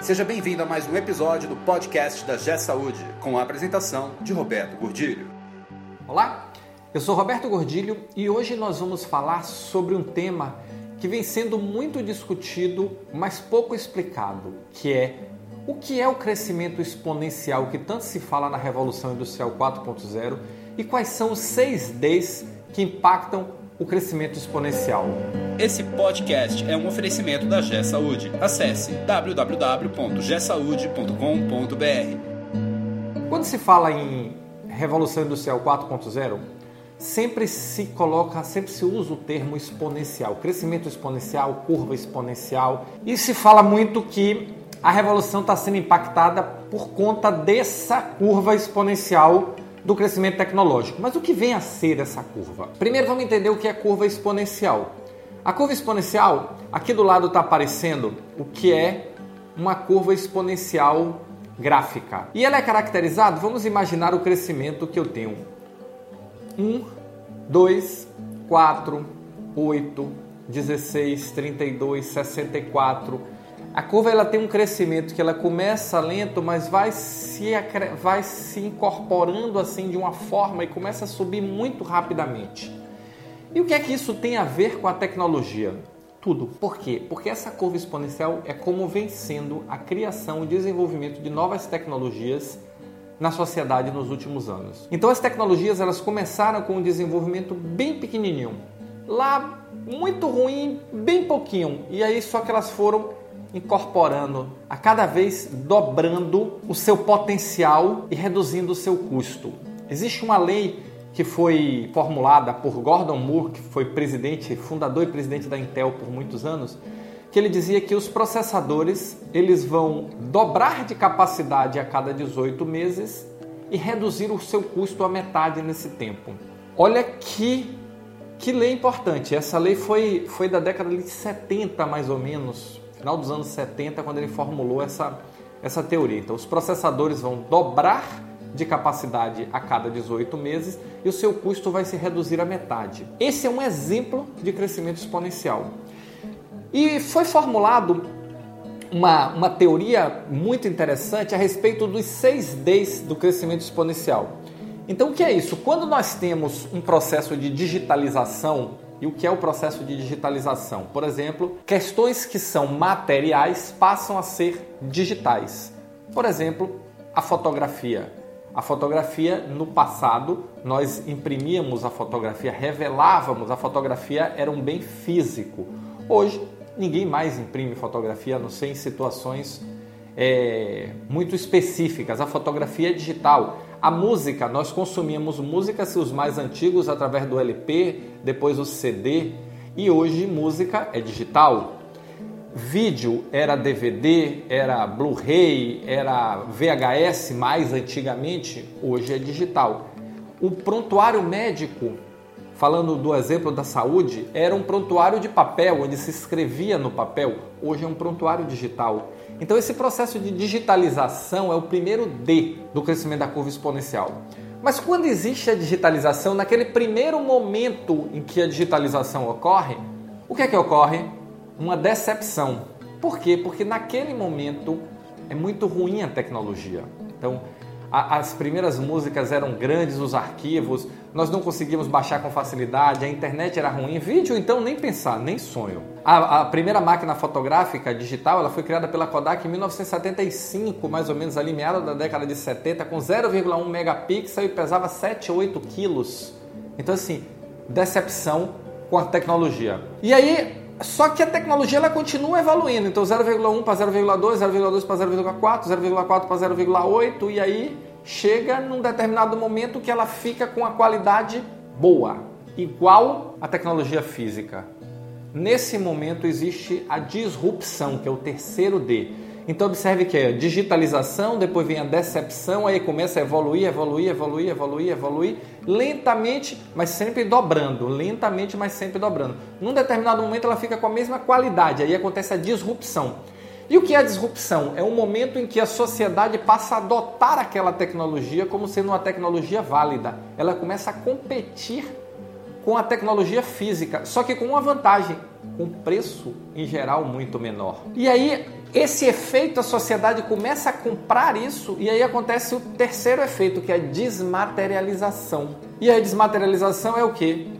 Seja bem-vindo a mais um episódio do podcast da G Saúde, com a apresentação de Roberto Gordilho. Olá, eu sou Roberto Gordilho e hoje nós vamos falar sobre um tema que vem sendo muito discutido, mas pouco explicado, que é o que é o crescimento exponencial que tanto se fala na Revolução Industrial 4.0 e quais são os seis Ds que impactam o crescimento exponencial. Esse podcast é um oferecimento da G Saúde. Acesse www.gsaude.com.br. Quando se fala em Revolução Industrial 4.0, sempre se coloca, sempre se usa o termo exponencial, crescimento exponencial, curva exponencial, e se fala muito que a revolução está sendo impactada por conta dessa curva exponencial do crescimento tecnológico. Mas o que vem a ser essa curva? Primeiro vamos entender o que é curva exponencial. A curva exponencial, aqui do lado está aparecendo o que é uma curva exponencial gráfica. E ela é caracterizada, vamos imaginar o crescimento que eu tenho. 1, 2, 4, 8, 16, 32, 64, a curva ela tem um crescimento que ela começa lento, mas vai se, vai se incorporando assim de uma forma e começa a subir muito rapidamente. E o que é que isso tem a ver com a tecnologia? Tudo. Por quê? Porque essa curva exponencial é como vem sendo a criação e desenvolvimento de novas tecnologias na sociedade nos últimos anos. Então as tecnologias elas começaram com um desenvolvimento bem pequenininho, lá muito ruim, bem pouquinho, e aí só que elas foram incorporando, a cada vez dobrando o seu potencial e reduzindo o seu custo. Existe uma lei que foi formulada por Gordon Moore, que foi presidente, fundador e presidente da Intel por muitos anos, que ele dizia que os processadores eles vão dobrar de capacidade a cada 18 meses e reduzir o seu custo a metade nesse tempo. Olha que que lei importante. Essa lei foi, foi da década de 70 mais ou menos, final dos anos 70, quando ele formulou essa, essa teoria. Então, os processadores vão dobrar de capacidade a cada 18 meses e o seu custo vai se reduzir à metade. Esse é um exemplo de crescimento exponencial. E foi formulado uma, uma teoria muito interessante a respeito dos seis Ds do crescimento exponencial. Então, o que é isso? Quando nós temos um processo de digitalização e o que é o processo de digitalização? Por exemplo, questões que são materiais passam a ser digitais. Por exemplo, a fotografia. A fotografia, no passado, nós imprimíamos a fotografia, revelávamos a fotografia, era um bem físico. Hoje, ninguém mais imprime fotografia, a não ser em situações é, muito específicas. A fotografia é digital. A música, nós consumíamos músicas, os mais antigos, através do LP, depois o CD, e hoje música é digital. Vídeo era DVD, era Blu-ray, era VHS mais antigamente, hoje é digital. O prontuário médico, falando do exemplo da saúde, era um prontuário de papel, onde se escrevia no papel, hoje é um prontuário digital. Então, esse processo de digitalização é o primeiro D do crescimento da curva exponencial. Mas quando existe a digitalização, naquele primeiro momento em que a digitalização ocorre, o que é que ocorre? Uma decepção. Por quê? Porque naquele momento é muito ruim a tecnologia. Então, as primeiras músicas eram grandes, os arquivos, nós não conseguíamos baixar com facilidade, a internet era ruim, vídeo então nem pensar, nem sonho. A, a, primeira máquina fotográfica digital ela foi criada pela Kodak em 1975, mais ou menos ali, meada da década de 70, com 0,1 megapixel e pesava 7 ou 8 quilos. Então assim, decepção com a tecnologia. E aí, só que a tecnologia ela continua evoluindo, então 0,1 para 0,2, 0,2 para 0,4, 0,4 para 0,8 e aí chega num determinado momento que ela fica com a qualidade boa, igual à tecnologia física. Nesse momento existe a disrupção, que é o terceiro D. Então observe que é digitalização, depois vem a decepção, aí começa a evoluir, evoluir, evoluir, evoluir, evoluir, lentamente, mas sempre dobrando, lentamente, mas sempre dobrando. Num determinado momento ela fica com a mesma qualidade, aí acontece a disrupção. E o que é a disrupção? É um momento em que a sociedade passa a adotar aquela tecnologia como sendo uma tecnologia válida. Ela começa a competir com a tecnologia física, só que com uma vantagem, com preço em geral muito menor. E aí esse efeito a sociedade começa a comprar isso e aí acontece o terceiro efeito, que é a desmaterialização. E a desmaterialização é o que?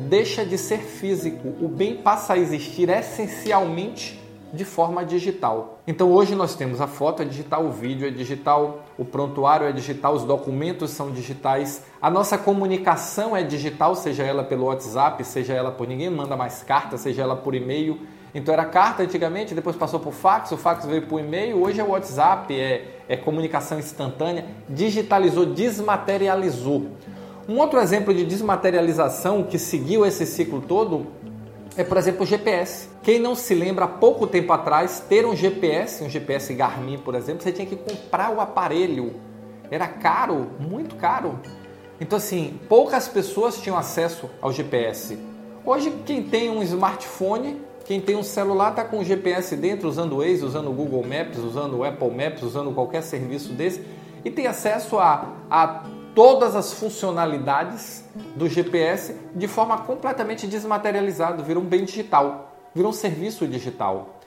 Deixa de ser físico. O bem passa a existir essencialmente de forma digital. Então hoje nós temos a foto é digital, o vídeo é digital, o prontuário é digital, os documentos são digitais, a nossa comunicação é digital, seja ela pelo WhatsApp, seja ela por ninguém manda mais carta, seja ela por e-mail. Então era carta antigamente, depois passou por fax, o fax veio por e-mail, hoje é o WhatsApp, é, é comunicação instantânea, digitalizou, desmaterializou. Um outro exemplo de desmaterialização que seguiu esse ciclo todo é, por exemplo, o GPS. Quem não se lembra, há pouco tempo atrás, ter um GPS, um GPS Garmin, por exemplo, você tinha que comprar o aparelho. Era caro, muito caro. Então, assim, poucas pessoas tinham acesso ao GPS. Hoje, quem tem um smartphone, quem tem um celular, está com o GPS dentro, usando o Waze, usando o Google Maps, usando o Apple Maps, usando qualquer serviço desse, e tem acesso a, a todas as funcionalidades do GPS de forma completamente desmaterializada, virou um bem digital, virou um serviço digital.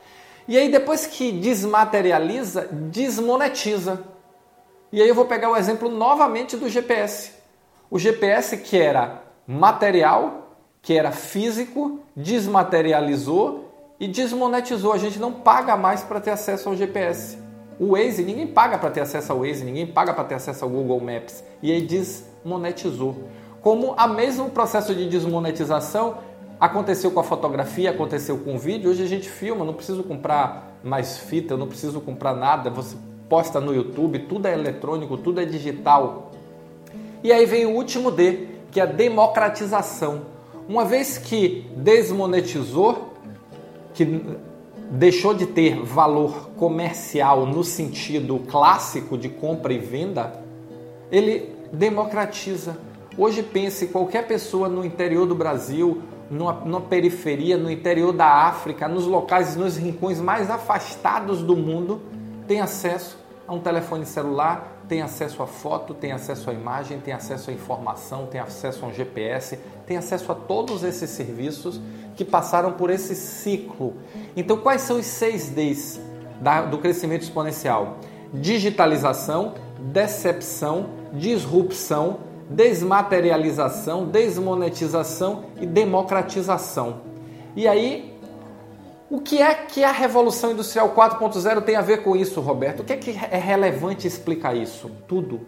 E aí depois que desmaterializa, desmonetiza. E aí eu vou pegar o exemplo novamente do GPS. O GPS que era material, que era físico, desmaterializou e desmonetizou. A gente não paga mais para ter acesso ao GPS. O Waze, ninguém paga para ter acesso ao Waze, ninguém paga para ter acesso ao Google Maps. E aí desmonetizou. Como a mesmo processo de desmonetização aconteceu com a fotografia, aconteceu com o vídeo, hoje a gente filma, não preciso comprar mais fita, não preciso comprar nada, você posta no YouTube, tudo é eletrônico, tudo é digital. E aí vem o último D, que é a democratização. Uma vez que desmonetizou, que deixou de ter valor comercial no sentido clássico de compra e venda, ele democratiza. Hoje pense qualquer pessoa no interior do Brasil, numa, numa, periferia, no interior da África, nos locais, nos rincões mais afastados do mundo, tem acesso a um telefone celular, tem acesso a foto, tem acesso à imagem, tem acesso à informação, tem acesso a um GPS, tem acesso a todos esses serviços que passaram por esse ciclo. Então, quais são os seis Ds do crescimento exponencial? Digitalização, decepção, disrupção, desmaterialização, desmonetização e democratização. E aí, o que é que a Revolução Industrial 4.0 tem a ver com isso, Roberto? O que é que é relevante explicar isso? Tudo.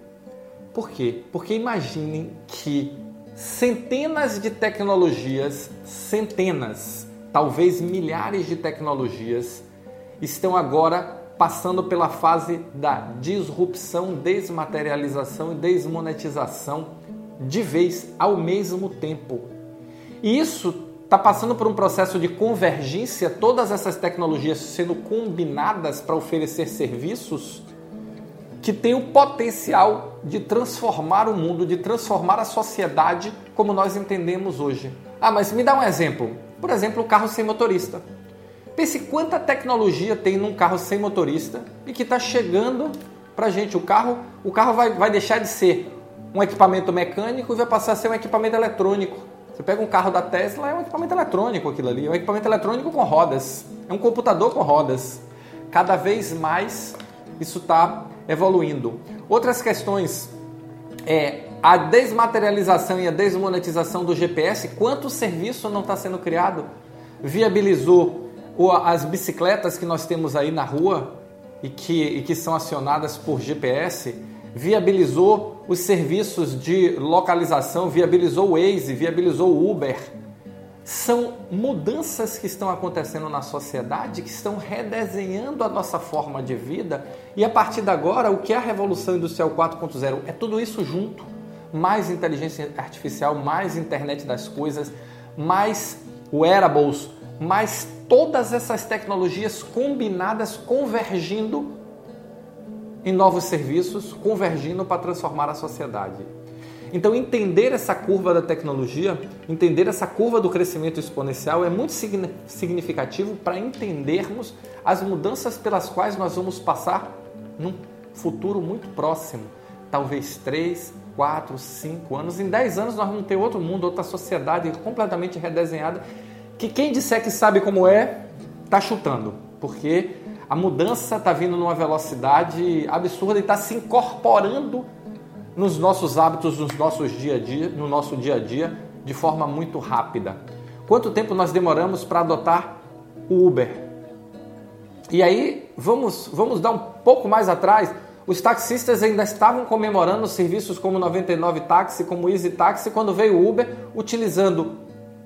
Por quê? Porque imaginem que centenas de tecnologias, centenas, talvez milhares de tecnologias, estão agora passando pela fase da disrupção, desmaterialização e desmonetização de vez ao mesmo tempo. E isso está passando por um processo de convergência, todas essas tecnologias sendo combinadas para oferecer serviços que têm o potencial de transformar o mundo, de transformar a sociedade como nós entendemos hoje. Ah, mas me dá um exemplo. Por exemplo, o carro sem motorista. Pense quanta tecnologia tem num carro sem motorista e que está chegando para gente. O carro, o carro vai, vai deixar de ser um equipamento mecânico e vai passar a ser um equipamento eletrônico. Você pega um carro da Tesla, é um equipamento eletrônico aquilo ali, é um equipamento eletrônico com rodas, é um computador com rodas. Cada vez mais isso está evoluindo. Outras questões é a desmaterialização e a desmonetização do GPS. Quanto serviço não está sendo criado? Viabilizou as bicicletas que nós temos aí na rua e que, e que são acionadas por GPS viabilizou os serviços de localização, viabilizou o Waze, viabilizou o Uber. São mudanças que estão acontecendo na sociedade, que estão redesenhando a nossa forma de vida. E a partir de agora, o que é a Revolução Industrial 4.0? É tudo isso junto. Mais inteligência artificial, mais internet das coisas, mais wearables, mais todas essas tecnologias combinadas, convergindo em novos serviços, convergindo para transformar a sociedade. Então, entender essa curva da tecnologia, entender essa curva do crescimento exponencial é muito significativo para entendermos as mudanças pelas quais nós vamos passar num futuro muito próximo talvez três, 4, 5 anos. Em 10 anos nós vamos ter outro mundo, outra sociedade completamente redesenhada. Que quem disser que sabe como é, está chutando. Porque a mudança está vindo numa velocidade absurda e está se incorporando nos nossos hábitos, nos nossos dia a dia, no nosso dia a dia, de forma muito rápida. Quanto tempo nós demoramos para adotar o Uber? E aí, vamos, vamos dar um pouco mais atrás. Os taxistas ainda estavam comemorando serviços como 99 Táxi, como Easy Táxi, quando veio o Uber, utilizando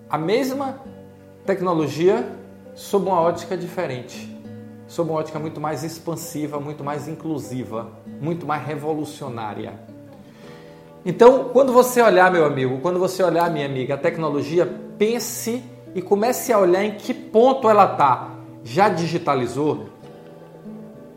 a mesma tecnologia sob uma ótica diferente, sob uma ótica muito mais expansiva, muito mais inclusiva, muito mais revolucionária. Então, quando você olhar, meu amigo, quando você olhar, minha amiga, a tecnologia, pense e comece a olhar em que ponto ela está. Já digitalizou?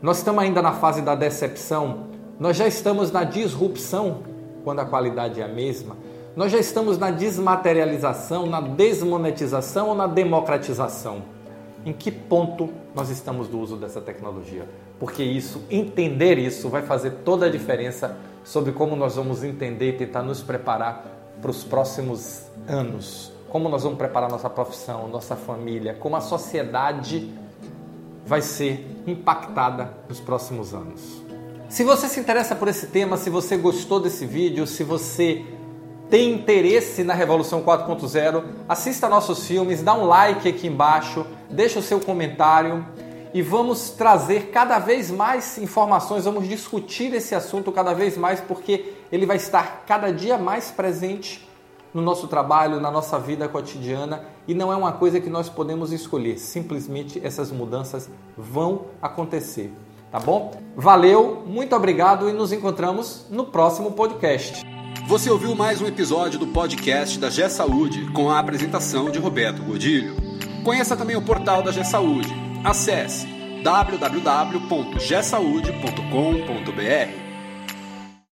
Nós estamos ainda na fase da decepção? Nós já estamos na disrupção, quando a qualidade é a mesma? Nós já estamos na desmaterialização, na desmonetização ou na democratização? Em que ponto nós estamos do uso dessa tecnologia? Porque isso, entender isso, vai fazer toda a diferença sobre como nós vamos entender e tentar nos preparar para os próximos anos. Como nós vamos preparar nossa profissão, nossa família, como a sociedade vai ser impactada nos próximos anos. Se você se interessa por esse tema, se você gostou desse vídeo, se você tem interesse na Revolução 4.0, assista nossos filmes, dá um like aqui embaixo, deixa o seu comentário e vamos trazer cada vez mais informações, vamos discutir esse assunto cada vez mais, porque ele vai estar cada dia mais presente no nosso trabalho, na nossa vida cotidiana e não é uma coisa que nós podemos escolher, simplesmente essas mudanças vão acontecer, tá bom? Valeu, muito obrigado e nos encontramos no próximo podcast. Você ouviu mais um episódio do podcast da G Saúde com a apresentação de Roberto Godilho. Conheça também o portal da G Saúde Acesse www.gesaude.com.br